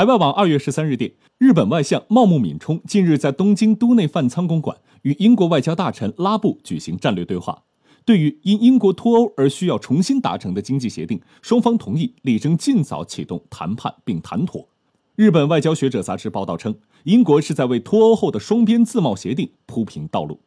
海外网二月十三日电，日本外相茂木敏充近日在东京都内饭仓公馆与英国外交大臣拉布举行战略对话。对于因英国脱欧而需要重新达成的经济协定，双方同意力争尽早启动谈判并谈妥。日本外交学者杂志报道称，英国是在为脱欧后的双边自贸协定铺平道路。